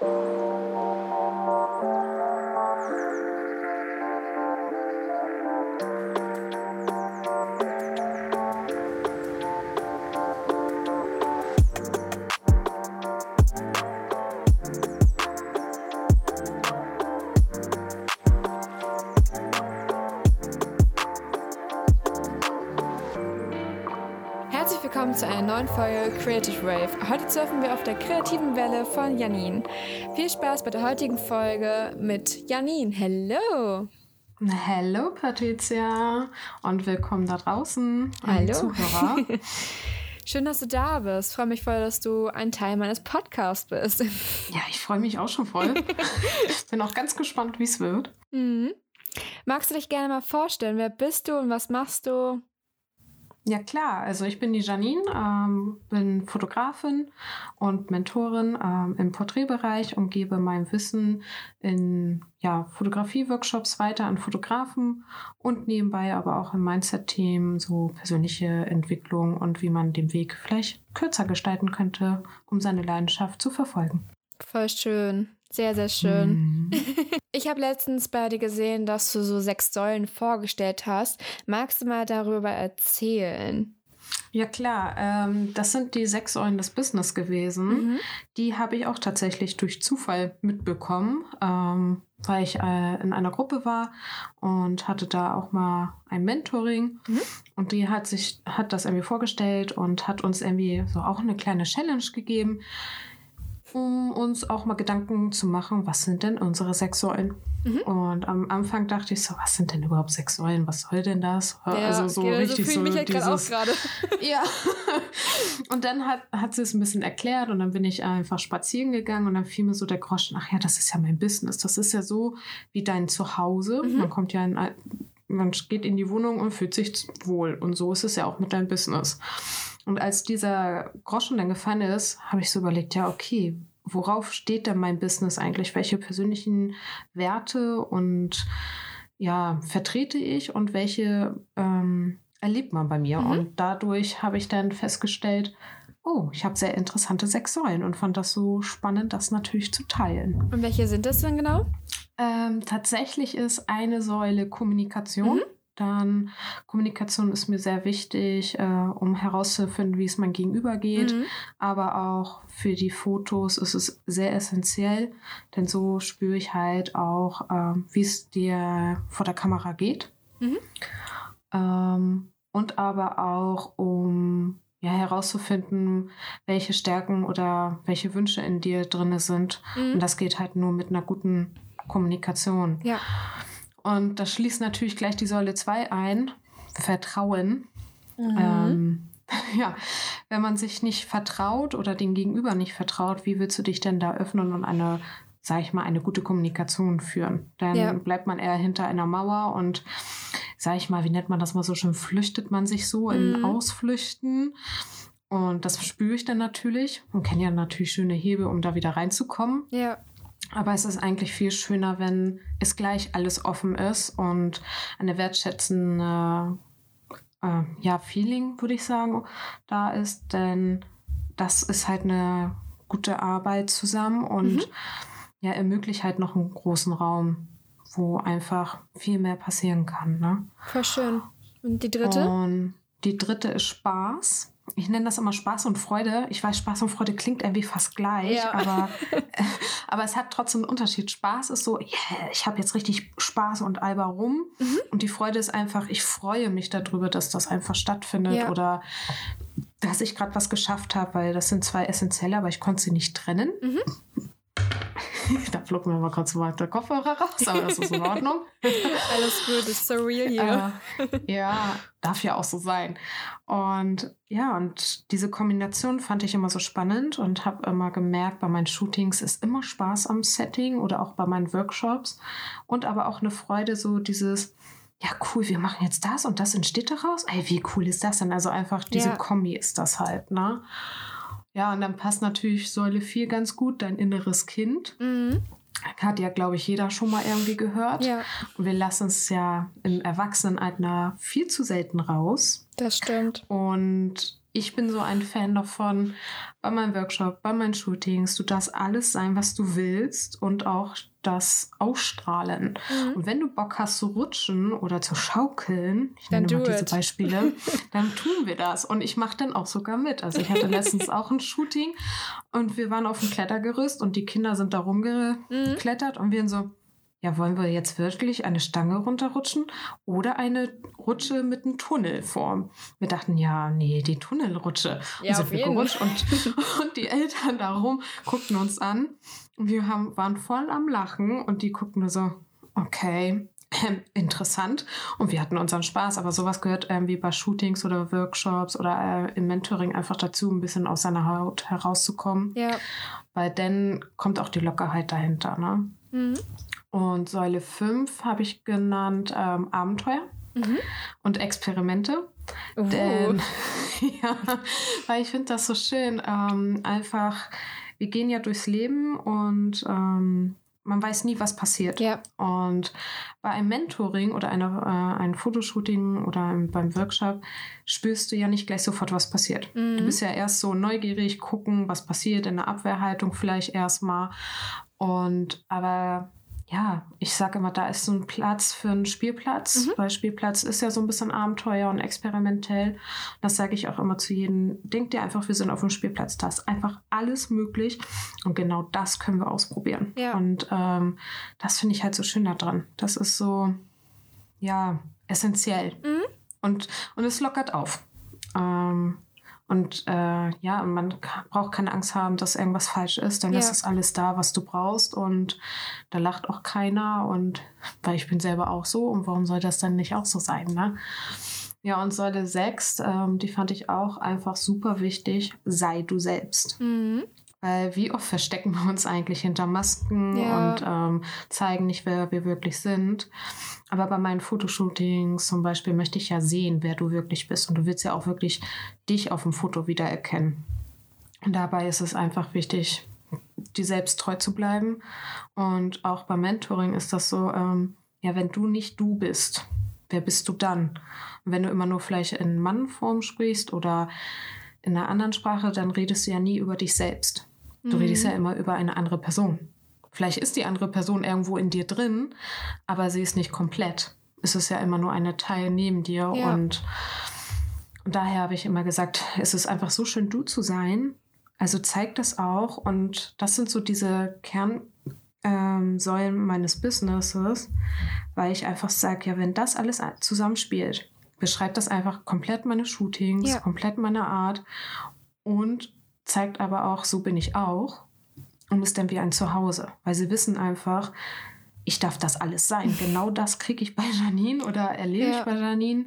willkommen Creative Wave. Heute surfen wir auf der kreativen Welle von Janine. Viel Spaß bei der heutigen Folge mit Janine. Hello! Hallo Patricia und willkommen da draußen. Hallo Zuhörer. Schön, dass du da bist. Freue mich voll, dass du ein Teil meines Podcasts bist. Ja, ich freue mich auch schon voll. ich bin auch ganz gespannt, wie es wird. Mhm. Magst du dich gerne mal vorstellen? Wer bist du und was machst du? Ja klar, also ich bin die Janine, ähm, bin Fotografin und Mentorin ähm, im Porträtbereich und gebe mein Wissen in ja, Fotografie-Workshops weiter an Fotografen und nebenbei aber auch im Mindset-Themen so persönliche Entwicklung und wie man den Weg vielleicht kürzer gestalten könnte, um seine Leidenschaft zu verfolgen. Voll schön. Sehr, sehr schön. Mhm. Ich habe letztens bei dir gesehen, dass du so sechs Säulen vorgestellt hast. Magst du mal darüber erzählen? Ja klar, ähm, das sind die sechs Säulen des Business gewesen. Mhm. Die habe ich auch tatsächlich durch Zufall mitbekommen, ähm, weil ich äh, in einer Gruppe war und hatte da auch mal ein Mentoring. Mhm. Und die hat sich, hat das irgendwie vorgestellt und hat uns irgendwie so auch eine kleine Challenge gegeben um uns auch mal Gedanken zu machen, was sind denn unsere sechs Säulen? Mhm. Und am Anfang dachte ich so, was sind denn überhaupt sechs Säulen? Was soll denn das? Ja, also so genau, richtig so, mich halt dieses, auch gerade. ja. und dann hat, hat sie es ein bisschen erklärt und dann bin ich einfach spazieren gegangen und dann fiel mir so der Groschen, ach ja, das ist ja mein Business. Das ist ja so wie dein Zuhause. Mhm. Man kommt ja in man geht in die Wohnung und fühlt sich wohl. Und so ist es ja auch mit deinem Business. Und als dieser Groschen dann gefallen ist, habe ich so überlegt, ja, okay, worauf steht denn mein Business eigentlich? Welche persönlichen Werte und ja, vertrete ich und welche ähm, erlebt man bei mir? Mhm. Und dadurch habe ich dann festgestellt, oh, ich habe sehr interessante sechs Säulen und fand das so spannend, das natürlich zu teilen. Und welche sind das denn genau? Ähm, tatsächlich ist eine Säule Kommunikation. Mhm. Dann Kommunikation ist mir sehr wichtig, äh, um herauszufinden, wie es mein Gegenüber geht. Mhm. Aber auch für die Fotos ist es sehr essentiell, denn so spüre ich halt auch, äh, wie es dir vor der Kamera geht. Mhm. Ähm, und aber auch, um ja, herauszufinden, welche Stärken oder welche Wünsche in dir drin sind. Mhm. Und das geht halt nur mit einer guten Kommunikation. Ja. Und das schließt natürlich gleich die Säule 2 ein, Vertrauen. Mhm. Ähm, ja, wenn man sich nicht vertraut oder dem Gegenüber nicht vertraut, wie willst du dich denn da öffnen und eine, sag ich mal, eine gute Kommunikation führen? Dann ja. bleibt man eher hinter einer Mauer und, sag ich mal, wie nennt man das mal so schön, flüchtet man sich so mhm. in Ausflüchten. Und das spüre ich dann natürlich und kenne ja natürlich schöne Hebel, um da wieder reinzukommen. Ja. Aber es ist eigentlich viel schöner, wenn es gleich alles offen ist und eine wertschätzende äh, ja, Feeling, würde ich sagen, da ist. Denn das ist halt eine gute Arbeit zusammen und mhm. ja, ermöglicht halt noch einen großen Raum, wo einfach viel mehr passieren kann. Ne? Voll schön. Und die dritte? Und die dritte ist Spaß ich nenne das immer Spaß und Freude. Ich weiß, Spaß und Freude klingt irgendwie fast gleich, ja. aber, aber es hat trotzdem einen Unterschied. Spaß ist so, yeah, ich habe jetzt richtig Spaß und alber rum. Mhm. Und die Freude ist einfach, ich freue mich darüber, dass das einfach stattfindet ja. oder dass ich gerade was geschafft habe, weil das sind zwei essentielle, aber ich konnte sie nicht trennen. Mhm. Da flog mir mal kurz mal der Kopfhörer raus, aber das ist in Ordnung. Alles gut, ist so real hier. Äh, ja, darf ja auch so sein. Und ja, und diese Kombination fand ich immer so spannend und habe immer gemerkt, bei meinen Shootings ist immer Spaß am Setting oder auch bei meinen Workshops und aber auch eine Freude, so dieses, ja, cool, wir machen jetzt das und das entsteht daraus. Ey, wie cool ist das denn? Also einfach diese ja. Kombi ist das halt, ne? Ja, und dann passt natürlich Säule 4 ganz gut, dein inneres Kind. Mhm. Hat ja, glaube ich, jeder schon mal irgendwie gehört. Ja. Und wir lassen es ja im Erwachsenenalter viel zu selten raus. Das stimmt. Und ich bin so ein Fan davon, bei meinem Workshop, bei meinen Shootings, du darfst alles sein, was du willst und auch das ausstrahlen. Mhm. Und wenn du Bock hast zu rutschen oder zu schaukeln, ich dann nenne mal diese it. Beispiele, dann tun wir das. Und ich mache dann auch sogar mit. Also ich hatte letztens auch ein Shooting und wir waren auf dem Klettergerüst und die Kinder sind da rumgeklettert mhm. und wir so, ja, wollen wir jetzt wirklich eine Stange runterrutschen oder eine Rutsche mit einem Tunnelform? Wir dachten, ja, nee, die Tunnelrutsche. Ja, und sind wir gerutscht und, und die Eltern darum guckten uns an. Wir haben, waren voll am Lachen und die guckten nur so, okay, ähm, interessant. Und wir hatten unseren Spaß, aber sowas gehört ähm, wie bei Shootings oder Workshops oder äh, im Mentoring einfach dazu, ein bisschen aus seiner Haut herauszukommen. Ja. Weil dann kommt auch die Lockerheit dahinter, ne? Mhm. Und Säule 5 habe ich genannt ähm, Abenteuer mhm. und Experimente. Uh. Denn, ja, weil ich finde das so schön. Ähm, einfach, wir gehen ja durchs Leben und ähm, man weiß nie, was passiert. Ja. Und bei einem Mentoring oder einer, äh, einem Fotoshooting oder einem, beim Workshop spürst du ja nicht gleich sofort, was passiert. Mhm. Du bist ja erst so neugierig, gucken, was passiert in der Abwehrhaltung vielleicht erstmal. Und aber ja, ich sage immer, da ist so ein Platz für einen Spielplatz, mhm. weil Spielplatz ist ja so ein bisschen Abenteuer und experimentell. Das sage ich auch immer zu jedem. Denkt dir einfach, wir sind auf dem Spielplatz. Da ist einfach alles möglich und genau das können wir ausprobieren. Ja. Und ähm, das finde ich halt so schön daran. Das ist so, ja, essentiell. Mhm. Und, und es lockert auf. Ähm, und äh, ja, man braucht keine Angst haben, dass irgendwas falsch ist, denn ja. es ist alles da, was du brauchst und da lacht auch keiner und weil ich bin selber auch so und warum soll das dann nicht auch so sein, ne? Ja, und Säule 6, ähm, die fand ich auch einfach super wichtig, sei du selbst. Mhm. Weil wie oft verstecken wir uns eigentlich hinter Masken ja. und ähm, zeigen nicht, wer wir wirklich sind. Aber bei meinen Fotoshootings zum Beispiel möchte ich ja sehen, wer du wirklich bist. Und du willst ja auch wirklich dich auf dem Foto wiedererkennen. Und dabei ist es einfach wichtig, dir selbst treu zu bleiben. Und auch beim Mentoring ist das so, ähm, ja, wenn du nicht du bist, wer bist du dann? Und wenn du immer nur vielleicht in Mannform sprichst oder in einer anderen Sprache, dann redest du ja nie über dich selbst. Du mhm. redest ja immer über eine andere Person. Vielleicht ist die andere Person irgendwo in dir drin, aber sie ist nicht komplett. Es ist ja immer nur eine Teil neben dir. Ja. Und, und daher habe ich immer gesagt, es ist einfach so schön, du zu sein. Also zeig das auch. Und das sind so diese Kernsäulen ähm, meines Businesses, weil ich einfach sage, ja, wenn das alles zusammenspielt, beschreibt das einfach komplett meine Shootings, ja. komplett meine Art und zeigt aber auch, so bin ich auch und ist dann wie ein Zuhause, weil sie wissen einfach, ich darf das alles sein. Genau das kriege ich bei Janine oder erlebe ja. ich bei Janine.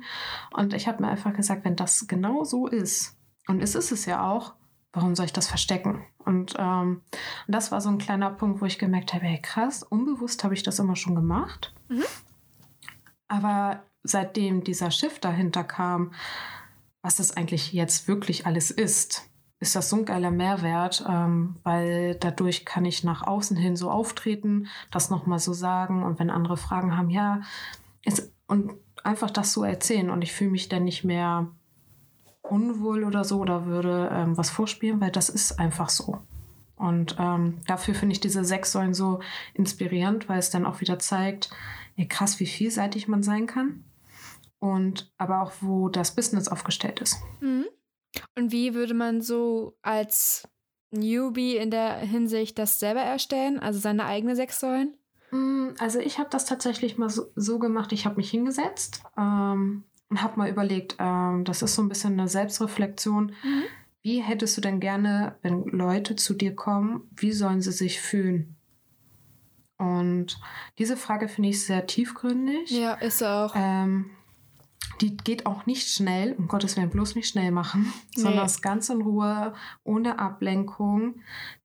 Und ich habe mir einfach gesagt, wenn das genau so ist, und es ist es ja auch, warum soll ich das verstecken? Und ähm, das war so ein kleiner Punkt, wo ich gemerkt habe, hey krass, unbewusst habe ich das immer schon gemacht. Mhm. Aber seitdem dieser Shift dahinter kam, was das eigentlich jetzt wirklich alles ist, ist das so ein geiler Mehrwert, ähm, weil dadurch kann ich nach außen hin so auftreten, das nochmal so sagen und wenn andere Fragen haben, ja, ist, und einfach das so erzählen und ich fühle mich dann nicht mehr unwohl oder so oder würde ähm, was vorspielen, weil das ist einfach so. Und ähm, dafür finde ich diese sechs Säulen so inspirierend, weil es dann auch wieder zeigt, ey, krass, wie vielseitig man sein kann. Und aber auch, wo das Business aufgestellt ist. Mhm. Und wie würde man so als Newbie in der Hinsicht das selber erstellen, also seine eigene sechs Säulen? Mm, also ich habe das tatsächlich mal so, so gemacht, ich habe mich hingesetzt ähm, und habe mal überlegt, ähm, das ist so ein bisschen eine Selbstreflexion. Mhm. Wie hättest du denn gerne, wenn Leute zu dir kommen, wie sollen sie sich fühlen? Und diese Frage finde ich sehr tiefgründig. Ja, ist auch. Ähm, die geht auch nicht schnell, um Gottes Willen bloß nicht schnell machen, nee. sondern das ganz in Ruhe, ohne Ablenkung,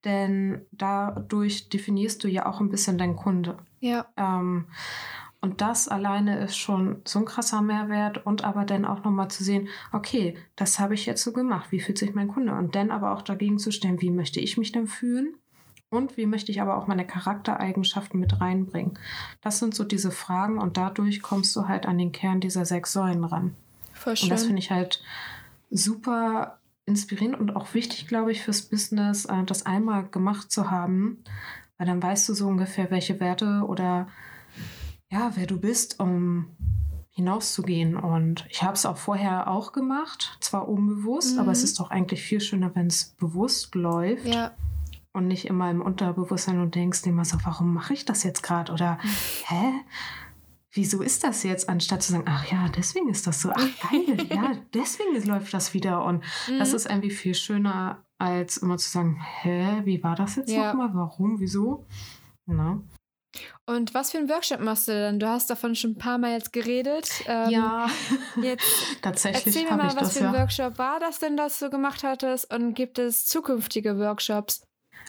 denn dadurch definierst du ja auch ein bisschen deinen Kunde. Ja. Ähm, und das alleine ist schon so ein krasser Mehrwert und aber dann auch nochmal zu sehen, okay, das habe ich jetzt so gemacht, wie fühlt sich mein Kunde? Und dann aber auch dagegen zu stellen, wie möchte ich mich denn fühlen? Und wie möchte ich aber auch meine Charaktereigenschaften mit reinbringen? Das sind so diese Fragen und dadurch kommst du halt an den Kern dieser sechs Säulen ran. Voll schön. Und das finde ich halt super inspirierend und auch wichtig, glaube ich, fürs Business, äh, das einmal gemacht zu haben, weil dann weißt du so ungefähr, welche Werte oder ja, wer du bist, um hinauszugehen. Und ich habe es auch vorher auch gemacht, zwar unbewusst, mhm. aber es ist doch eigentlich viel schöner, wenn es bewusst läuft. Ja. Und nicht immer im Unterbewusstsein und denkst immer so, warum mache ich das jetzt gerade? Oder hä? Wieso ist das jetzt? Anstatt zu sagen, ach ja, deswegen ist das so, ach geil, ja, deswegen läuft das wieder. Und mhm. das ist irgendwie viel schöner, als immer zu sagen, hä, wie war das jetzt ja. nochmal? Warum? Wieso? Na? Und was für einen Workshop machst du denn? Du hast davon schon ein paar Mal jetzt geredet. Ähm, ja, jetzt tatsächlich. Erzähl mir mal, was das, für ein ja. Workshop war das denn, das du gemacht hattest? Und gibt es zukünftige Workshops?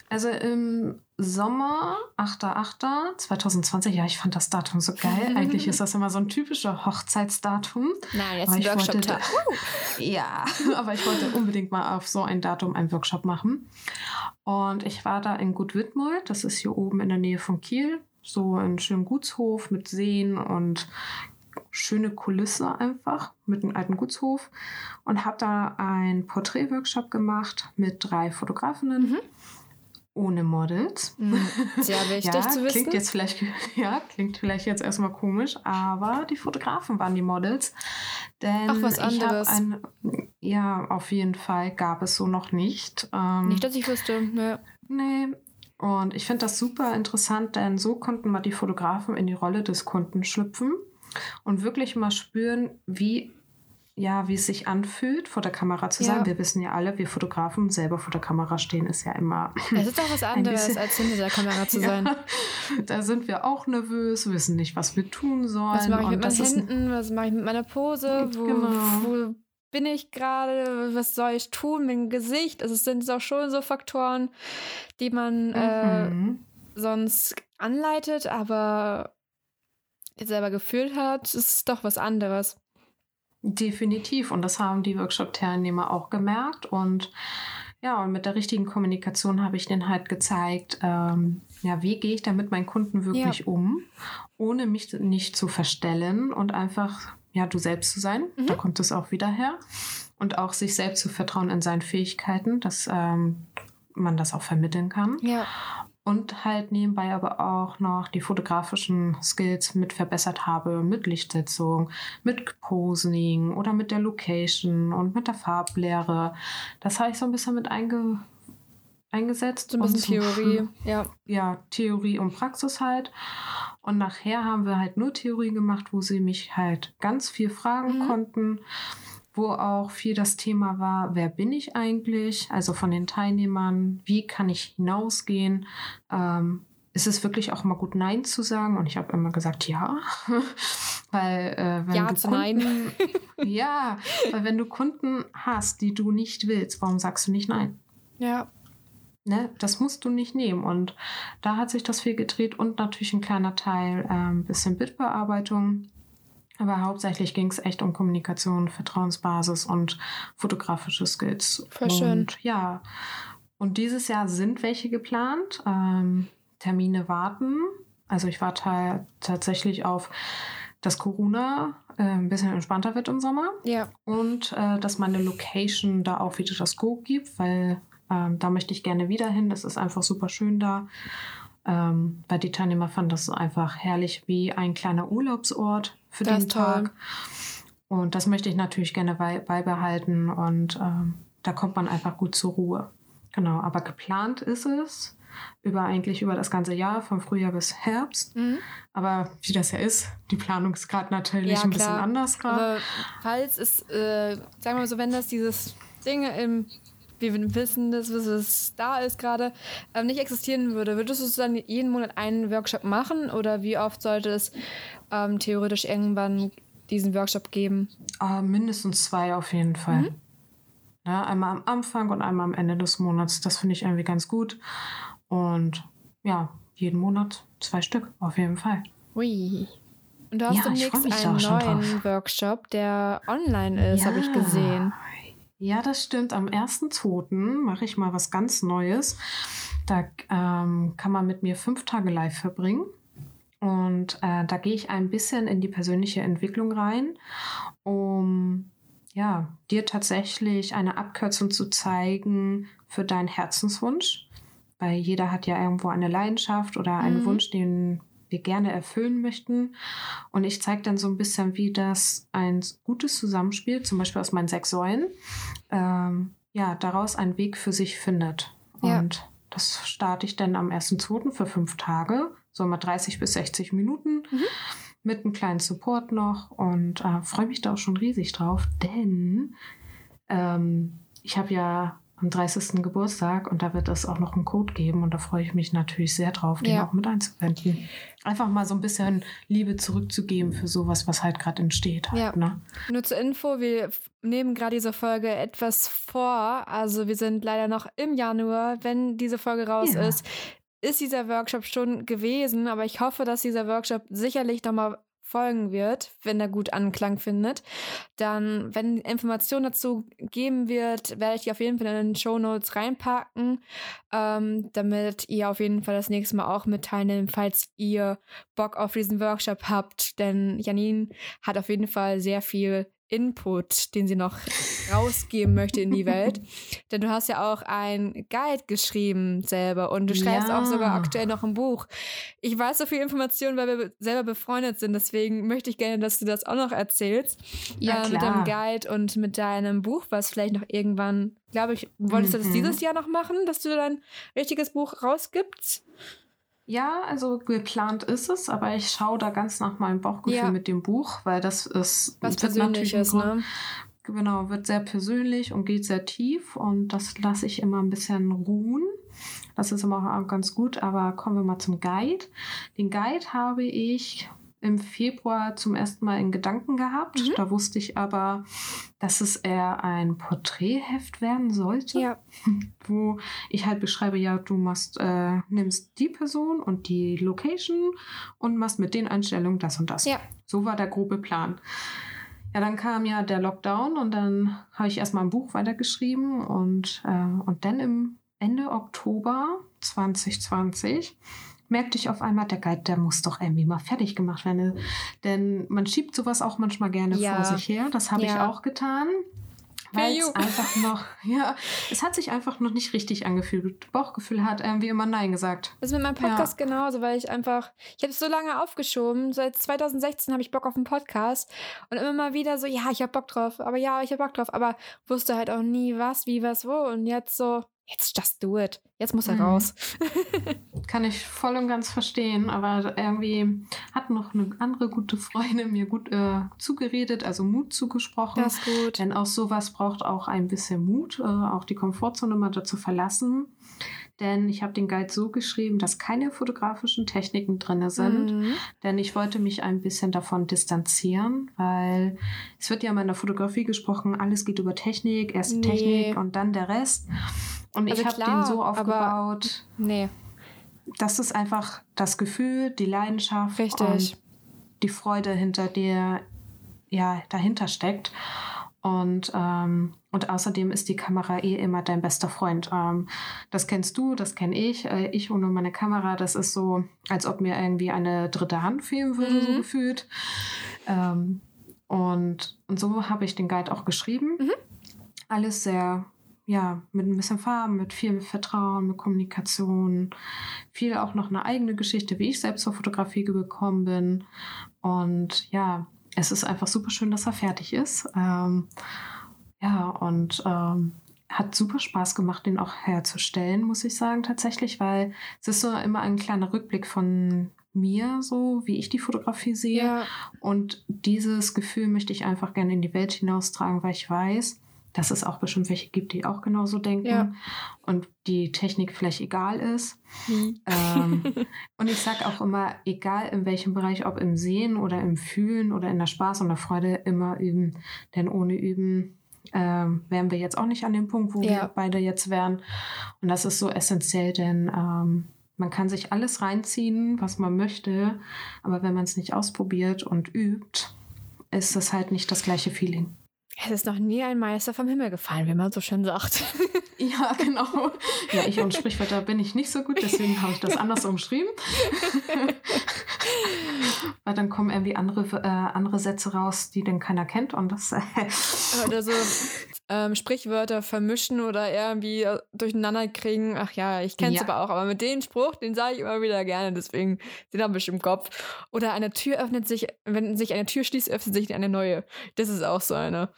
Also im Sommer, 8.8.2020, ja, ich fand das Datum so geil. Eigentlich ist das immer so ein typischer Hochzeitsdatum. Nein, jetzt ein Workshop-Tag. ja, aber ich wollte unbedingt mal auf so ein Datum einen Workshop machen. Und ich war da in Gut Wittmold, das ist hier oben in der Nähe von Kiel. So ein schönen Gutshof mit Seen und schöne Kulisse einfach mit einem alten Gutshof und habe da einen Porträtworkshop gemacht mit drei Fotografinnen. Mhm ohne Models. Sehr wichtig ja, zu wissen. Klingt jetzt vielleicht, ja, klingt vielleicht jetzt erstmal komisch, aber die Fotografen waren die Models. Denn Ach, was anderes. Ein, ja, auf jeden Fall gab es so noch nicht. Ähm, nicht, dass ich wüsste. Ja. Nee. Und ich finde das super interessant, denn so konnten mal die Fotografen in die Rolle des Kunden schlüpfen und wirklich mal spüren, wie ja, wie es sich anfühlt, vor der Kamera zu sein. Wir wissen ja alle, wir Fotografen selber vor der Kamera stehen, ist ja immer. Es ist auch was anderes, als hinter der Kamera zu sein. Ja, da sind wir auch nervös, wissen nicht, was wir tun sollen. Was mache ich mit meinen Händen, was mache ich mit meiner Pose, wo, genau. wo bin ich gerade, was soll ich tun mit dem Gesicht? Also es sind auch schon so Faktoren, die man äh, mhm. äh, sonst anleitet, aber selber gefühlt hat, es ist doch was anderes. Definitiv. Und das haben die Workshop-Teilnehmer auch gemerkt. Und ja, und mit der richtigen Kommunikation habe ich denen halt gezeigt, ähm, ja, wie gehe ich da mit meinen Kunden wirklich ja. um, ohne mich nicht zu verstellen und einfach, ja, du selbst zu sein. Mhm. Da kommt es auch wieder her. Und auch sich selbst zu vertrauen in seinen Fähigkeiten, dass ähm, man das auch vermitteln kann. Ja und halt nebenbei aber auch noch die fotografischen Skills mit verbessert habe, mit Lichtsetzung, mit Posing oder mit der Location und mit der Farblehre. Das habe ich so ein bisschen mit einge eingesetzt. So ein bisschen Theorie, ja. Ja, Theorie und Praxis halt. Und nachher haben wir halt nur Theorie gemacht, wo sie mich halt ganz viel fragen mhm. konnten wo auch viel das Thema war, wer bin ich eigentlich? Also von den Teilnehmern, wie kann ich hinausgehen? Ähm, ist es wirklich auch mal gut Nein zu sagen? Und ich habe immer gesagt, ja. weil äh, wenn ja du zu Kunden, Nein. ja, weil wenn du Kunden hast, die du nicht willst, warum sagst du nicht Nein? Ja. Ne, das musst du nicht nehmen. Und da hat sich das viel gedreht und natürlich ein kleiner Teil ein äh, bisschen Bildbearbeitung. Aber hauptsächlich ging es echt um Kommunikation, Vertrauensbasis und fotografische Skills. Voll und, schön. Ja. Und dieses Jahr sind welche geplant. Ähm, Termine warten. Also ich warte tatsächlich auf, dass Corona äh, ein bisschen entspannter wird im Sommer. Ja. Und äh, dass meine Location da auch wieder das Go gibt, weil ähm, da möchte ich gerne wieder hin. Das ist einfach super schön da. Ähm, weil die Teilnehmer fanden das einfach herrlich wie ein kleiner Urlaubsort für das den Tag. Und das möchte ich natürlich gerne beibehalten und ähm, da kommt man einfach gut zur Ruhe. Genau, aber geplant ist es über eigentlich über das ganze Jahr, vom Frühjahr bis Herbst. Mhm. Aber wie das ja ist, die Planung ist gerade natürlich ja, ein bisschen anders gerade. Falls es, äh, sagen wir mal so, wenn das dieses Ding im wir wissen, dass es da ist gerade, ähm, nicht existieren würde, würdest du dann jeden Monat einen Workshop machen oder wie oft sollte es ähm, theoretisch irgendwann diesen Workshop geben? Uh, mindestens zwei auf jeden Fall. Mhm. Ja, einmal am Anfang und einmal am Ende des Monats. Das finde ich irgendwie ganz gut. Und ja, jeden Monat zwei Stück auf jeden Fall. Ui. Und du hast ja, demnächst einen neuen Workshop, der online ist, ja. habe ich gesehen. Ja, das stimmt. Am 1.2. mache ich mal was ganz Neues. Da ähm, kann man mit mir fünf Tage live verbringen. Und äh, da gehe ich ein bisschen in die persönliche Entwicklung rein, um ja, dir tatsächlich eine Abkürzung zu zeigen für deinen Herzenswunsch. Weil jeder hat ja irgendwo eine Leidenschaft oder einen mhm. Wunsch, den wir gerne erfüllen möchten. Und ich zeige dann so ein bisschen, wie das ein gutes Zusammenspiel, zum Beispiel aus meinen sechs Säulen, ähm, ja, daraus einen Weg für sich findet. Ja. Und das starte ich dann am 1.2. für fünf Tage, so mal 30 bis 60 Minuten. Mhm. Mit einem kleinen Support noch und äh, freue mich da auch schon riesig drauf, denn ähm, ich habe ja am 30. Geburtstag und da wird es auch noch einen Code geben und da freue ich mich natürlich sehr drauf, den ja. auch mit einzuwenden. Einfach mal so ein bisschen Liebe zurückzugeben für sowas, was halt gerade entsteht. Halt, ja. Ne? Nur zur Info, wir nehmen gerade diese Folge etwas vor. Also wir sind leider noch im Januar, wenn diese Folge raus ja. ist. Ist dieser Workshop schon gewesen, aber ich hoffe, dass dieser Workshop sicherlich nochmal folgen wird, wenn er gut Anklang findet. Dann, wenn Informationen dazu geben wird, werde ich die auf jeden Fall in den Show Notes reinpacken, ähm, damit ihr auf jeden Fall das nächste Mal auch mit teilnehmt, falls ihr Bock auf diesen Workshop habt. Denn Janine hat auf jeden Fall sehr viel Input, den sie noch rausgeben möchte in die Welt. Denn du hast ja auch ein Guide geschrieben selber und du schreibst ja. auch sogar aktuell noch ein Buch. Ich weiß so viel Informationen, weil wir selber befreundet sind, deswegen möchte ich gerne, dass du das auch noch erzählst. Ja, äh, mit deinem Guide und mit deinem Buch, was vielleicht noch irgendwann, glaube ich, wolltest mhm. du das mhm. dieses Jahr noch machen, dass du dein richtiges Buch rausgibst? Ja, also geplant ist es, aber ich schaue da ganz nach meinem Bauchgefühl ja. mit dem Buch, weil das ist was Persönliches, ne? Genau, wird sehr persönlich und geht sehr tief und das lasse ich immer ein bisschen ruhen. Das ist immer auch ganz gut, aber kommen wir mal zum Guide. Den Guide habe ich im Februar zum ersten Mal in Gedanken gehabt. Mhm. Da wusste ich aber, dass es eher ein Porträtheft werden sollte, ja. wo ich halt beschreibe, ja, du machst, äh, nimmst die Person und die Location und machst mit den Einstellungen das und das. Ja. So war der grobe Plan. Ja, dann kam ja der Lockdown und dann habe ich erstmal ein Buch weitergeschrieben und, äh, und dann im Ende Oktober 2020 merkte ich auf einmal, der Guide, der muss doch irgendwie mal fertig gemacht werden. Denn man schiebt sowas auch manchmal gerne ja. vor sich her. Das habe ja. ich auch getan. Weil es einfach noch, ja, es hat sich einfach noch nicht richtig angefühlt. Bauchgefühl hat irgendwie immer Nein gesagt. Das ist mit meinem Podcast ja. genauso, weil ich einfach, ich habe es so lange aufgeschoben. Seit 2016 habe ich Bock auf einen Podcast und immer mal wieder so, ja, ich habe Bock drauf, aber ja, ich habe Bock drauf, aber wusste halt auch nie was, wie, was, wo. Und jetzt so, jetzt just do it. Jetzt muss er mhm. raus. Kann ich voll und ganz verstehen, aber irgendwie hat noch eine andere gute Freundin mir gut äh, zugeredet, also Mut zugesprochen. Das ist gut. Denn auch sowas braucht auch ein bisschen Mut, äh, auch die Komfortzone mal dazu verlassen. Denn ich habe den Guide so geschrieben, dass keine fotografischen Techniken drin sind. Mhm. Denn ich wollte mich ein bisschen davon distanzieren, weil es wird ja mal in der Fotografie gesprochen, alles geht über Technik, erst nee. Technik und dann der Rest. Und also ich habe den so aufgebaut. nee. Das ist einfach das Gefühl, die Leidenschaft Richtig. und die Freude hinter dir, ja, dahinter steckt. Und, ähm, und außerdem ist die Kamera eh immer dein bester Freund. Ähm, das kennst du, das kenne ich. Äh, ich ohne meine Kamera, das ist so, als ob mir irgendwie eine dritte Hand fehlen würde, mhm. so gefühlt. Ähm, und, und so habe ich den Guide auch geschrieben. Mhm. Alles sehr ja, mit ein bisschen Farben, mit viel Vertrauen, mit Kommunikation, viel auch noch eine eigene Geschichte, wie ich selbst zur Fotografie gekommen bin. Und ja, es ist einfach super schön, dass er fertig ist. Ähm, ja, und ähm, hat super Spaß gemacht, den auch herzustellen, muss ich sagen, tatsächlich, weil es ist so immer ein kleiner Rückblick von mir, so wie ich die Fotografie sehe. Ja. Und dieses Gefühl möchte ich einfach gerne in die Welt hinaustragen, weil ich weiß, dass es auch bestimmt welche gibt, die auch genauso denken ja. und die Technik vielleicht egal ist. Mhm. Ähm, und ich sage auch immer, egal in welchem Bereich, ob im Sehen oder im Fühlen oder in der Spaß und der Freude, immer üben. Denn ohne Üben ähm, wären wir jetzt auch nicht an dem Punkt, wo ja. wir beide jetzt wären. Und das ist so essentiell, denn ähm, man kann sich alles reinziehen, was man möchte, aber wenn man es nicht ausprobiert und übt, ist das halt nicht das gleiche Feeling. Es ist noch nie ein Meister vom Himmel gefallen, wie man so schön sagt. Ja, genau. Ja, ich und Sprichwörter bin ich nicht so gut, deswegen habe ich das anders umschrieben. Weil dann kommen irgendwie andere, äh, andere Sätze raus, die denn keiner kennt und das. Äh Oder so ähm, Sprichwörter vermischen oder irgendwie äh, durcheinander kriegen. Ach ja, ich kenne es ja. aber auch. Aber mit dem Spruch, den sage ich immer wieder gerne, deswegen den habe ich im Kopf. Oder eine Tür öffnet sich, wenn sich eine Tür schließt, öffnet sich eine neue. Das ist auch so eine.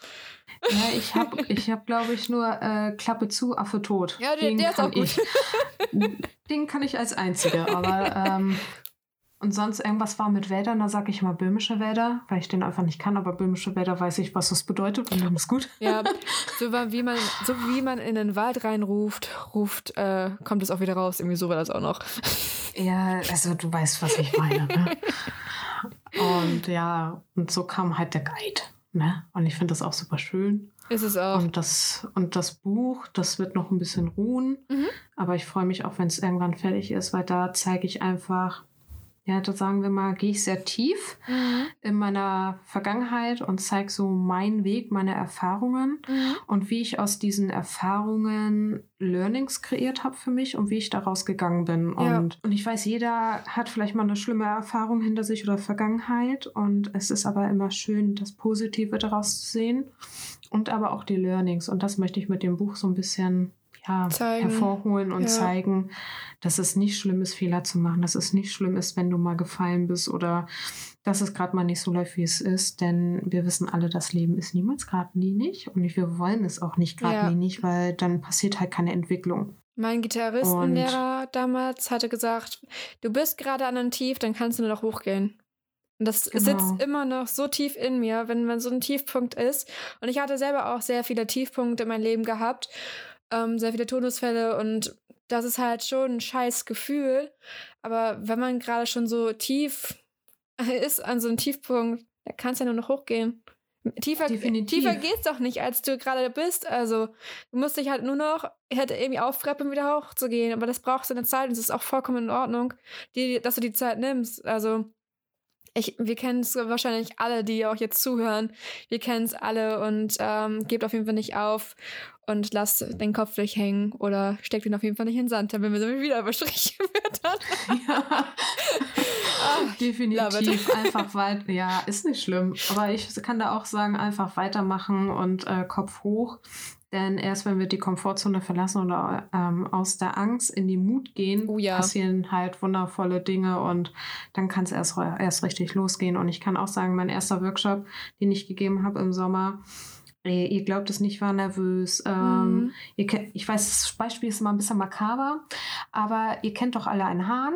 Ja, ich habe, ich hab, glaube ich, nur äh, Klappe zu, Affe tot. Ja, der, der ist auch gut. Ich, den kann ich als einziger, aber ähm, und sonst irgendwas war mit Wäldern, da sage ich mal böhmische Wälder, weil ich den einfach nicht kann, aber böhmische Wälder weiß ich, was das bedeutet und dann ist gut. Ja, so wie man, so wie man in den Wald reinruft, ruft, äh, kommt es auch wieder raus. Irgendwie so war das auch noch. Ja, also du weißt, was ich meine. Ne? Und ja, und so kam halt der Guide. Ne? Und ich finde das auch super schön. Ist es auch. Und das, und das Buch, das wird noch ein bisschen ruhen. Mhm. Aber ich freue mich auch, wenn es irgendwann fertig ist, weil da zeige ich einfach, ja, da sagen wir mal, gehe ich sehr tief mhm. in meiner Vergangenheit und zeige so meinen Weg, meine Erfahrungen mhm. und wie ich aus diesen Erfahrungen Learnings kreiert habe für mich und wie ich daraus gegangen bin. Ja. Und, und ich weiß, jeder hat vielleicht mal eine schlimme Erfahrung hinter sich oder Vergangenheit und es ist aber immer schön, das Positive daraus zu sehen und aber auch die Learnings. Und das möchte ich mit dem Buch so ein bisschen ja, hervorholen und ja. zeigen, dass es nicht schlimm ist, Fehler zu machen, dass es nicht schlimm ist, wenn du mal gefallen bist oder dass es gerade mal nicht so läuft, wie es ist. Denn wir wissen alle, das Leben ist niemals geradlinig und wir wollen es auch nicht geradlinig, ja. weil dann passiert halt keine Entwicklung. Mein Gitarristenlehrer damals hatte gesagt, du bist gerade an einem Tief, dann kannst du nur noch hochgehen. Und das genau. sitzt immer noch so tief in mir, wenn man so ein Tiefpunkt ist. Und ich hatte selber auch sehr viele Tiefpunkte in meinem Leben gehabt ähm, sehr viele Todesfälle und das ist halt schon ein scheiß Gefühl. Aber wenn man gerade schon so tief ist an so einem Tiefpunkt, da kann es ja nur noch hochgehen. Tiefer, tiefer geht's doch nicht, als du gerade bist. Also, du musst dich halt nur noch hätte irgendwie aufreppen, um wieder hochzugehen. Aber das braucht seine Zeit und es ist auch vollkommen in Ordnung, die, dass du die Zeit nimmst. Also, ich, wir kennen es wahrscheinlich alle, die auch jetzt zuhören. Wir kennen es alle und ähm, gebt auf jeden Fall nicht auf und lasst den Kopf durchhängen oder steckt ihn auf jeden Fall nicht in den Sand, wenn wir so wieder überstrichen wird. Ja. Ach, Definitiv. Einfach weiter. Ja, ist nicht schlimm. Aber ich kann da auch sagen, einfach weitermachen und äh, Kopf hoch. Denn erst wenn wir die Komfortzone verlassen oder ähm, aus der Angst in die Mut gehen, oh ja. passieren halt wundervolle Dinge und dann kann es erst, erst richtig losgehen. Und ich kann auch sagen, mein erster Workshop, den ich gegeben habe im Sommer, ihr glaubt es nicht, war nervös. Ähm, mhm. ihr kennt, ich weiß, das Beispiel ist immer ein bisschen makaber, aber ihr kennt doch alle einen Hahn.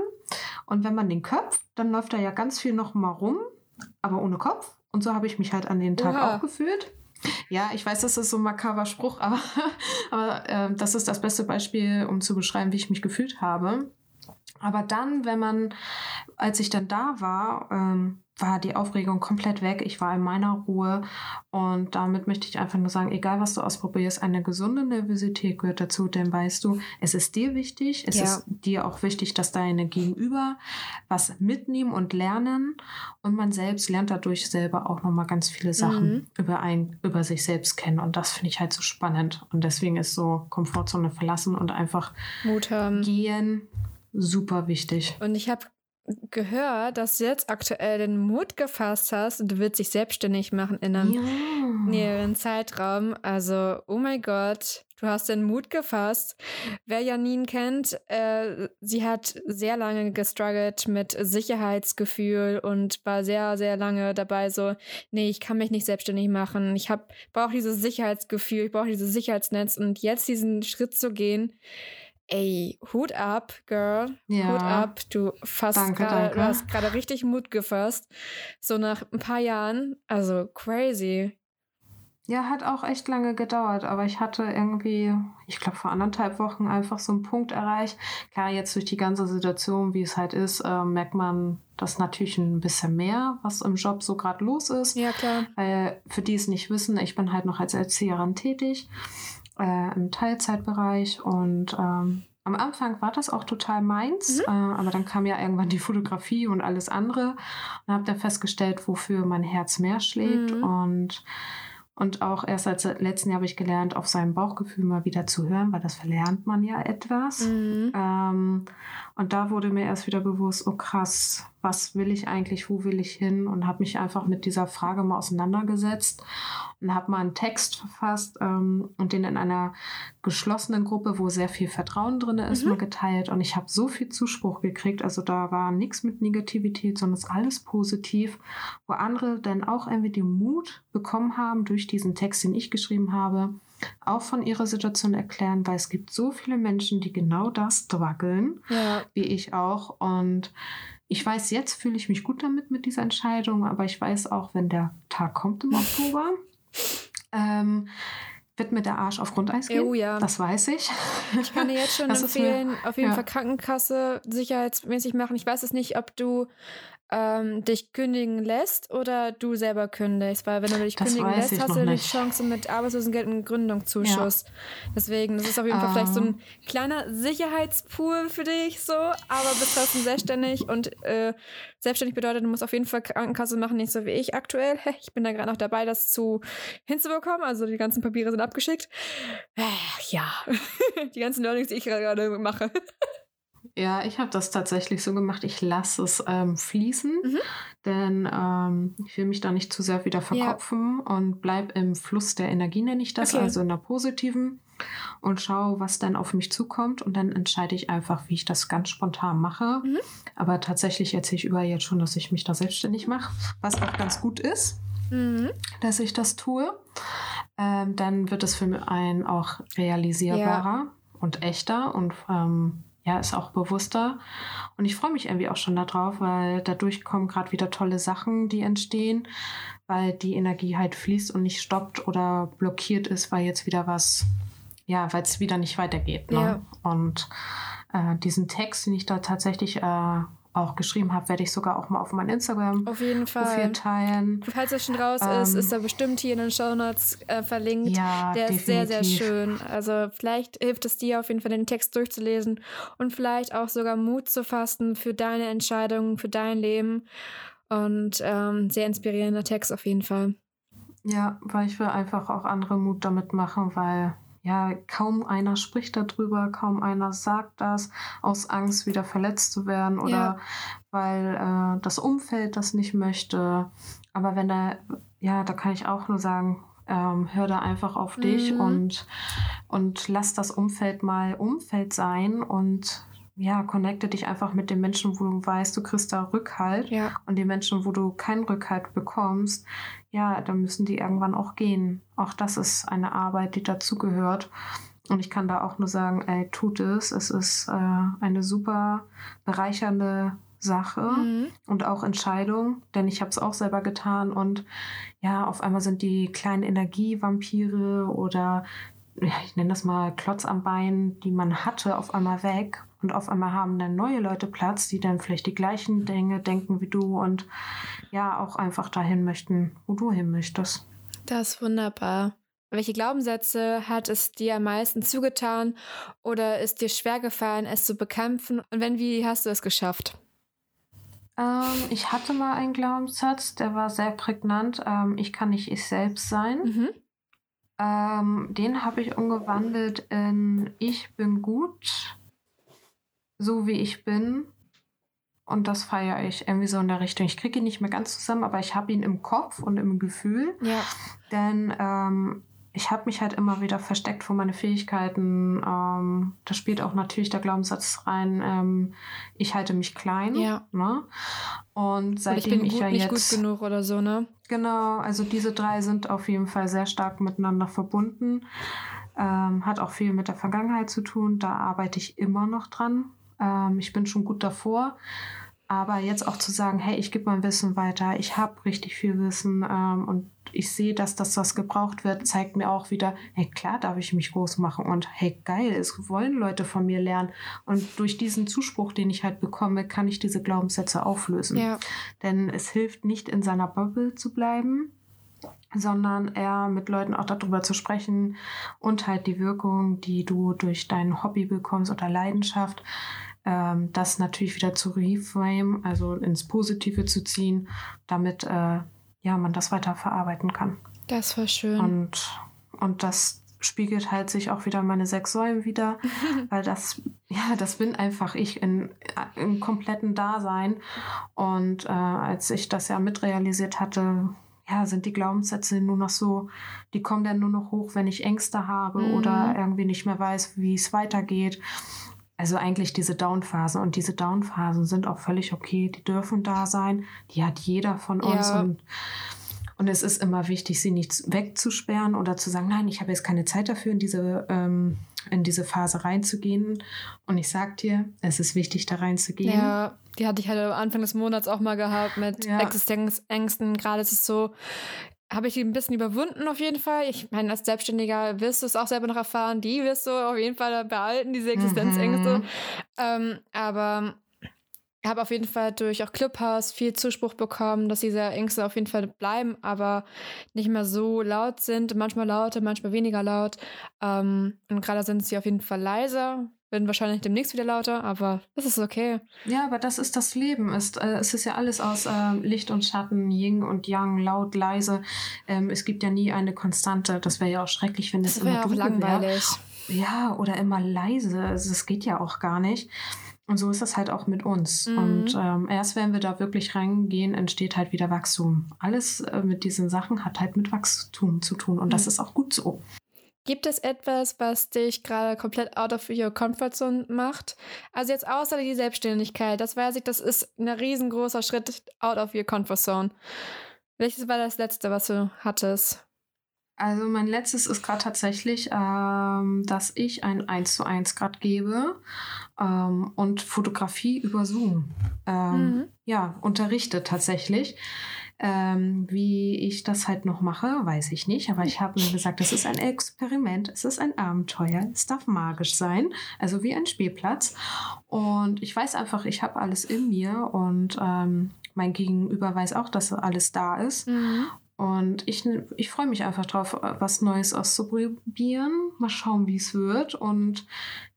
Und wenn man den köpft, dann läuft da ja ganz viel noch mal rum, aber ohne Kopf. Und so habe ich mich halt an den Tag Oha. auch gefühlt. Ja, ich weiß, das ist so ein makaber Spruch, aber, aber äh, das ist das beste Beispiel, um zu beschreiben, wie ich mich gefühlt habe. Aber dann, wenn man, als ich dann da war, ähm, war die Aufregung komplett weg. Ich war in meiner Ruhe und damit möchte ich einfach nur sagen, egal was du ausprobierst, eine gesunde Nervosität gehört dazu, denn weißt du, es ist dir wichtig, es ja. ist dir auch wichtig, dass deine Gegenüber was mitnehmen und lernen und man selbst lernt dadurch selber auch nochmal ganz viele Sachen mhm. über, ein, über sich selbst kennen und das finde ich halt so spannend und deswegen ist so Komfortzone verlassen und einfach Mut haben. gehen super wichtig. Und ich habe gehört, dass du jetzt aktuell den Mut gefasst hast und du willst dich selbstständig machen in einem ja. näheren Zeitraum. Also, oh mein Gott, du hast den Mut gefasst. Wer Janine kennt, äh, sie hat sehr lange gestruggelt mit Sicherheitsgefühl und war sehr, sehr lange dabei so, nee, ich kann mich nicht selbstständig machen. Ich brauche dieses Sicherheitsgefühl, ich brauche dieses Sicherheitsnetz und jetzt diesen Schritt zu gehen, Ey, Hut ab, Girl. Ja. Hut ab. Du, fast danke, grade, danke. du hast gerade richtig Mut gefasst. So nach ein paar Jahren. Also crazy. Ja, hat auch echt lange gedauert, aber ich hatte irgendwie, ich glaube, vor anderthalb Wochen einfach so einen Punkt erreicht. Klar, jetzt durch die ganze Situation, wie es halt ist, äh, merkt man das natürlich ein bisschen mehr, was im Job so gerade los ist. Ja, klar. Weil für die es nicht wissen, ich bin halt noch als Erzieherin tätig äh, im Teilzeitbereich und ähm, am Anfang war das auch total meins, mhm. äh, aber dann kam ja irgendwann die Fotografie und alles andere und habe dann festgestellt, wofür mein Herz mehr schlägt mhm. und Und auch erst seit letzten Jahr habe ich gelernt, auf sein Bauchgefühl mal wieder zu hören, weil das verlernt man ja etwas. Mhm. Ähm, und da wurde mir erst wieder bewusst, oh krass, was will ich eigentlich, wo will ich hin? Und habe mich einfach mit dieser Frage mal auseinandergesetzt und habe mal einen Text verfasst ähm, und den in einer geschlossenen Gruppe, wo sehr viel Vertrauen drin ist, mhm. mal geteilt. Und ich habe so viel Zuspruch gekriegt. Also da war nichts mit Negativität, sondern es ist alles positiv, wo andere dann auch irgendwie den Mut bekommen haben durch diesen Text, den ich geschrieben habe, auch von ihrer Situation erklären, weil es gibt so viele Menschen, die genau das strugglen, ja. wie ich auch. Und ich weiß, jetzt fühle ich mich gut damit mit dieser Entscheidung, aber ich weiß auch, wenn der Tag kommt im Oktober, ähm, wird mir der Arsch auf Grundeis gehen. Oh ja. Das weiß ich. Ich kann dir jetzt schon das empfehlen, mir, auf jeden ja. Fall Krankenkasse sicherheitsmäßig machen. Ich weiß es nicht, ob du ähm, dich kündigen lässt oder du selber kündigst. Weil wenn du dich das kündigen lässt, hast du die Chance mit Arbeitslosengeld und Gründungszuschuss. Ja. Deswegen, das ist auf jeden Fall ähm. vielleicht so ein ähm. kleiner Sicherheitspool für dich so, aber bist trotzdem selbstständig und äh, selbstständig bedeutet, du musst auf jeden Fall Krankenkasse machen, nicht so wie ich aktuell. Ich bin da gerade noch dabei, das zu hinzubekommen. Also die ganzen Papiere sind abgeschickt. Äh, ja, die ganzen Learnings, die ich gerade mache. Ja, ich habe das tatsächlich so gemacht. Ich lasse es ähm, fließen, mhm. denn ähm, ich will mich da nicht zu sehr wieder verkopfen ja. und bleib im Fluss der Energie, nenne ich das, okay. also in der positiven und schaue, was dann auf mich zukommt und dann entscheide ich einfach, wie ich das ganz spontan mache. Mhm. Aber tatsächlich erzähle ich überall jetzt schon, dass ich mich da selbstständig mache, was auch ganz gut ist, mhm. dass ich das tue. Ähm, dann wird es für einen auch realisierbarer ja. und echter und ähm, ja, ist auch bewusster. Und ich freue mich irgendwie auch schon darauf, weil dadurch kommen gerade wieder tolle Sachen, die entstehen, weil die Energie halt fließt und nicht stoppt oder blockiert ist, weil jetzt wieder was, ja, weil es wieder nicht weitergeht. Ne? Ja. Und äh, diesen Text, den ich da tatsächlich äh, auch geschrieben habe, werde ich sogar auch mal auf mein Instagram auf jeden Fall teilen. Falls er schon raus ähm, ist, ist er bestimmt hier in den Show Notes äh, verlinkt. Ja, Der definitiv. ist sehr, sehr schön. Also vielleicht hilft es dir auf jeden Fall, den Text durchzulesen und vielleicht auch sogar Mut zu fassen für deine Entscheidungen, für dein Leben. Und ähm, sehr inspirierender Text auf jeden Fall. Ja, weil ich will einfach auch andere Mut damit machen, weil ja, kaum einer spricht darüber, kaum einer sagt das, aus Angst, wieder verletzt zu werden oder ja. weil äh, das Umfeld das nicht möchte. Aber wenn da, ja, da kann ich auch nur sagen, ähm, hör da einfach auf dich mhm. und, und lass das Umfeld mal Umfeld sein und ja, connecte dich einfach mit den Menschen, wo du weißt, du kriegst da Rückhalt. Ja. Und die Menschen, wo du keinen Rückhalt bekommst, ja, dann müssen die irgendwann auch gehen. Auch das ist eine Arbeit, die dazugehört. Und ich kann da auch nur sagen, ey, tut es. Es ist äh, eine super bereichernde Sache mhm. und auch Entscheidung, denn ich habe es auch selber getan und ja, auf einmal sind die kleinen Energievampire oder ja, ich nenne das mal Klotz am Bein, die man hatte, auf einmal weg und auf einmal haben dann neue Leute Platz, die dann vielleicht die gleichen Dinge denken wie du und ja, auch einfach dahin möchten, wo du hin möchtest. Das ist wunderbar. Welche Glaubenssätze hat es dir am meisten zugetan oder ist dir schwer gefallen, es zu bekämpfen? Und wenn, wie hast du es geschafft? Ähm, ich hatte mal einen Glaubenssatz, der war sehr prägnant. Ähm, ich kann nicht ich selbst sein. Mhm. Ähm, den habe ich umgewandelt in Ich bin gut so wie ich bin. Und das feiere ich irgendwie so in der Richtung. Ich kriege ihn nicht mehr ganz zusammen, aber ich habe ihn im Kopf und im Gefühl. Ja. Denn ähm, ich habe mich halt immer wieder versteckt vor meine Fähigkeiten. Ähm, da spielt auch natürlich der Glaubenssatz rein, ähm, ich halte mich klein. Ja. Ne? Und seitdem ich, bin ich gut, ja nicht jetzt. gut genug oder so, ne? Genau, also diese drei sind auf jeden Fall sehr stark miteinander verbunden. Ähm, hat auch viel mit der Vergangenheit zu tun. Da arbeite ich immer noch dran. Ähm, ich bin schon gut davor. Aber jetzt auch zu sagen, hey, ich gebe mein Wissen weiter, ich habe richtig viel Wissen ähm, und ich sehe, dass das, was gebraucht wird, zeigt mir auch wieder, hey, klar darf ich mich groß machen und hey, geil, es wollen Leute von mir lernen. Und durch diesen Zuspruch, den ich halt bekomme, kann ich diese Glaubenssätze auflösen. Ja. Denn es hilft nicht, in seiner Bubble zu bleiben, sondern eher mit Leuten auch darüber zu sprechen und halt die Wirkung, die du durch dein Hobby bekommst oder Leidenschaft, ähm, das natürlich wieder zu reframe, also ins Positive zu ziehen, damit äh, ja, man das weiter verarbeiten kann. Das war schön. Und, und das spiegelt halt sich auch wieder meine sechs Säulen wieder, weil das, ja, das bin einfach ich in, im kompletten Dasein. Und äh, als ich das ja mitrealisiert hatte, ja, sind die Glaubenssätze nur noch so, die kommen dann nur noch hoch, wenn ich Ängste habe mhm. oder irgendwie nicht mehr weiß, wie es weitergeht. Also eigentlich diese Downphasen und diese Downphasen sind auch völlig okay, die dürfen da sein, die hat jeder von uns ja. und und es ist immer wichtig, sie nicht wegzusperren oder zu sagen, nein, ich habe jetzt keine Zeit dafür, in diese, ähm, in diese Phase reinzugehen. Und ich sag dir, es ist wichtig, da reinzugehen. Ja, die hatte ich halt am Anfang des Monats auch mal gehabt mit ja. Existenzängsten. Gerade ist es so, habe ich die ein bisschen überwunden auf jeden Fall. Ich meine, als Selbstständiger wirst du es auch selber noch erfahren. Die wirst du auf jeden Fall behalten, diese Existenzängste. Mhm. Ähm, aber habe auf jeden Fall durch auch Clubhouse viel Zuspruch bekommen, dass diese Ängste auf jeden Fall bleiben, aber nicht mehr so laut sind. Manchmal lauter, manchmal weniger laut. Ähm, und gerade sind sie auf jeden Fall leiser, werden wahrscheinlich demnächst wieder lauter, aber das ist okay. Ja, aber das ist das Leben. Ist, äh, es ist ja alles aus äh, Licht und Schatten, Yin und Yang, laut, leise. Ähm, es gibt ja nie eine Konstante. Das wäre ja auch schrecklich, wenn es immer auch langweilig. Wär. Ja, oder immer leise. Also, das geht ja auch gar nicht. Und so ist das halt auch mit uns. Mhm. Und ähm, erst wenn wir da wirklich reingehen, entsteht halt wieder Wachstum. Alles äh, mit diesen Sachen hat halt mit Wachstum zu tun. Und mhm. das ist auch gut so. Gibt es etwas, was dich gerade komplett out of your comfort zone macht? Also jetzt außer die Selbstständigkeit, das weiß ich, das ist ein riesengroßer Schritt out of your comfort zone. Welches war das letzte, was du hattest? Also mein letztes ist gerade tatsächlich, ähm, dass ich ein 1 zu 1 gerade gebe ähm, und Fotografie über Zoom. Ähm, mhm. Ja, unterrichte tatsächlich. Ähm, wie ich das halt noch mache, weiß ich nicht. Aber ich habe mir gesagt, es ist ein Experiment, es ist ein Abenteuer, es darf magisch sein, also wie ein Spielplatz. Und ich weiß einfach, ich habe alles in mir und ähm, mein Gegenüber weiß auch, dass alles da ist. Mhm. Und ich, ich freue mich einfach drauf, was Neues auszuprobieren. Mal schauen, wie es wird. Und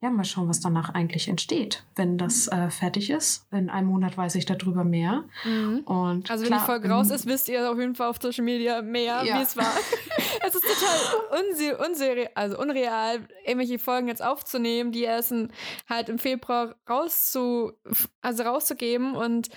ja, mal schauen, was danach eigentlich entsteht, wenn das äh, fertig ist. In einem Monat weiß ich darüber mehr. Mhm. Und also, wenn klar, die Folge raus ist, wisst ihr auf jeden Fall auf Social Media mehr, ja. wie es war. es ist total unse unseri also unreal, irgendwelche Folgen jetzt aufzunehmen, die erst halt im Februar rauszu also rauszugeben. Und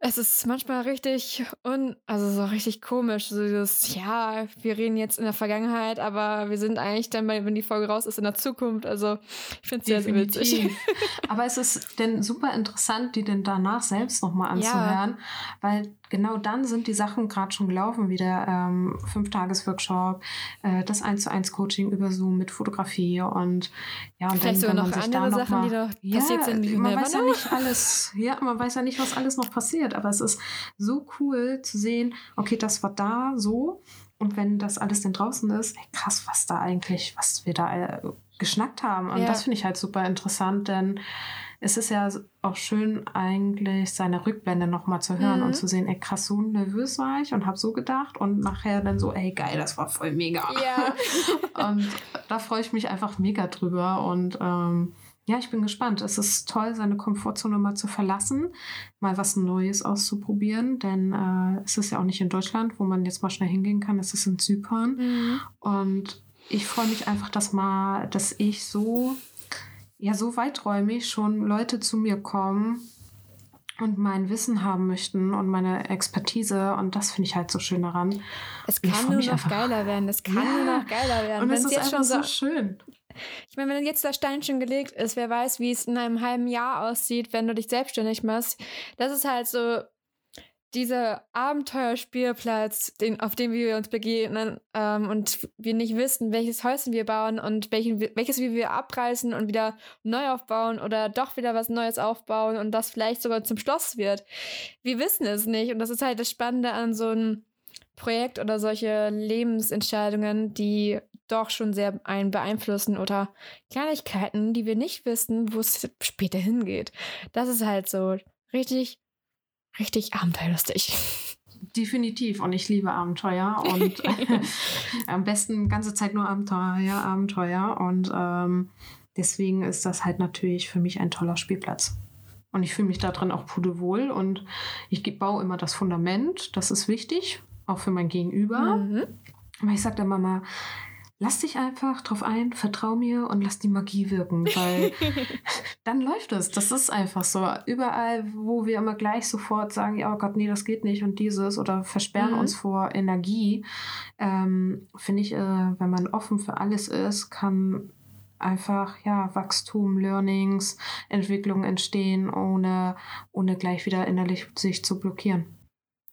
es ist manchmal richtig un, also so richtig komisch. So dieses, ja, wir reden jetzt in der Vergangenheit, aber wir sind eigentlich dann, wenn die Folge raus ist, in der Zukunft. Also ich finde es sehr, sehr witzig. aber es ist denn super interessant, die denn danach selbst nochmal anzuhören, ja. weil genau dann sind die Sachen gerade schon gelaufen, wie der ähm, Fünf-Tages-Workshop, äh, das 1 zu 1 Coaching über Zoom mit Fotografie und ja, und Vielleicht dann, wenn noch andere da noch Sachen, mal, die ja, passiert sind, die man weiß ja nicht alles, ja, man weiß ja nicht, was alles noch passiert, aber es ist so cool zu sehen, okay, das war da so und wenn das alles denn draußen ist, ey, krass, was da eigentlich, was wir da äh, geschnackt haben und ja. das finde ich halt super interessant, denn es ist ja auch schön, eigentlich seine Rückblende nochmal zu hören mhm. und zu sehen, ey, krass, so nervös war ich und habe so gedacht und nachher dann so, ey, geil, das war voll mega. Ja. und da freue ich mich einfach mega drüber und ähm, ja, ich bin gespannt. Es ist toll, seine Komfortzone mal zu verlassen, mal was Neues auszuprobieren, denn äh, es ist ja auch nicht in Deutschland, wo man jetzt mal schnell hingehen kann. Es ist in Zypern. Mhm. Und ich freue mich einfach, dass mal, dass ich so ja so weiträumig schon Leute zu mir kommen und mein Wissen haben möchten und meine Expertise und das finde ich halt so schön daran. Es kann nur noch einfach, geiler werden, es kann ja, nur noch geiler werden. Und es ist jetzt schon so, so schön. Ich meine, wenn jetzt der Stein schon gelegt ist, wer weiß, wie es in einem halben Jahr aussieht, wenn du dich selbstständig machst. Das ist halt so dieser Abenteuerspielplatz, den, auf dem wir uns begegnen ähm, und wir nicht wissen, welches Häuschen wir bauen und welchen, welches wir abreißen und wieder neu aufbauen oder doch wieder was Neues aufbauen und das vielleicht sogar zum Schloss wird. Wir wissen es nicht und das ist halt das Spannende an so einem Projekt oder solche Lebensentscheidungen, die doch schon sehr einen beeinflussen oder Kleinigkeiten, die wir nicht wissen, wo es später hingeht. Das ist halt so richtig richtig abenteuerlustig. Definitiv. Und ich liebe Abenteuer. Und am besten ganze Zeit nur Abenteuer, Abenteuer. Und ähm, deswegen ist das halt natürlich für mich ein toller Spielplatz. Und ich fühle mich da drin auch pudelwohl. Und ich baue immer das Fundament. Das ist wichtig, auch für mein Gegenüber. Mhm. Aber ich sage der Mama, lass dich einfach drauf ein, vertrau mir und lass die Magie wirken, weil dann läuft es. Das ist einfach so. Überall, wo wir immer gleich sofort sagen, ja, oh Gott, nee, das geht nicht und dieses oder versperren mhm. uns vor Energie, ähm, finde ich, äh, wenn man offen für alles ist, kann einfach ja Wachstum, Learnings, Entwicklung entstehen, ohne, ohne gleich wieder innerlich sich zu blockieren.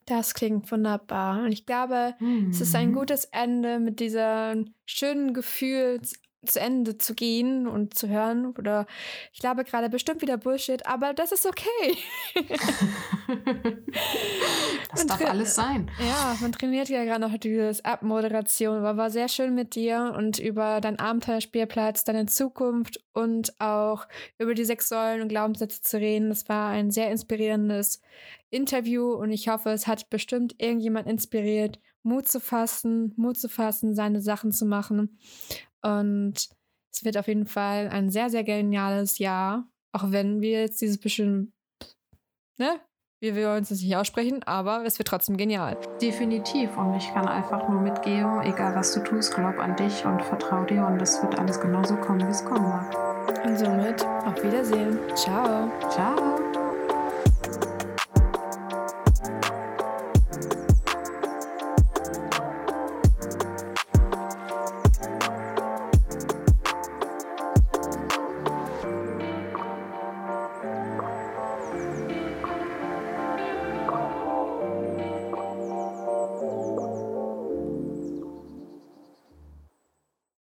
Das klingt wunderbar. Und ich glaube, mhm. es ist ein mhm. gutes Ende mit diesem schönen Gefühl zu Ende zu gehen und zu hören. Oder ich glaube gerade bestimmt wieder Bullshit, aber das ist okay. das darf alles sein. Ja, man trainiert ja gerade noch dieses Abmoderation, aber war sehr schön mit dir und über deinen Abenteuerspielplatz, deine Zukunft und auch über die sechs Säulen und Glaubenssätze zu reden. Das war ein sehr inspirierendes Interview und ich hoffe, es hat bestimmt irgendjemand inspiriert, Mut zu fassen, Mut zu fassen, seine Sachen zu machen. Und es wird auf jeden Fall ein sehr, sehr geniales Jahr, auch wenn wir jetzt dieses bisschen, ne, wir uns das nicht aussprechen, aber es wird trotzdem genial. Definitiv. Und ich kann einfach nur mitgeben, egal was du tust, glaub an dich und vertrau dir und es wird alles genauso kommen, wie es kommen mag. Und somit auf Wiedersehen. Ciao. Ciao.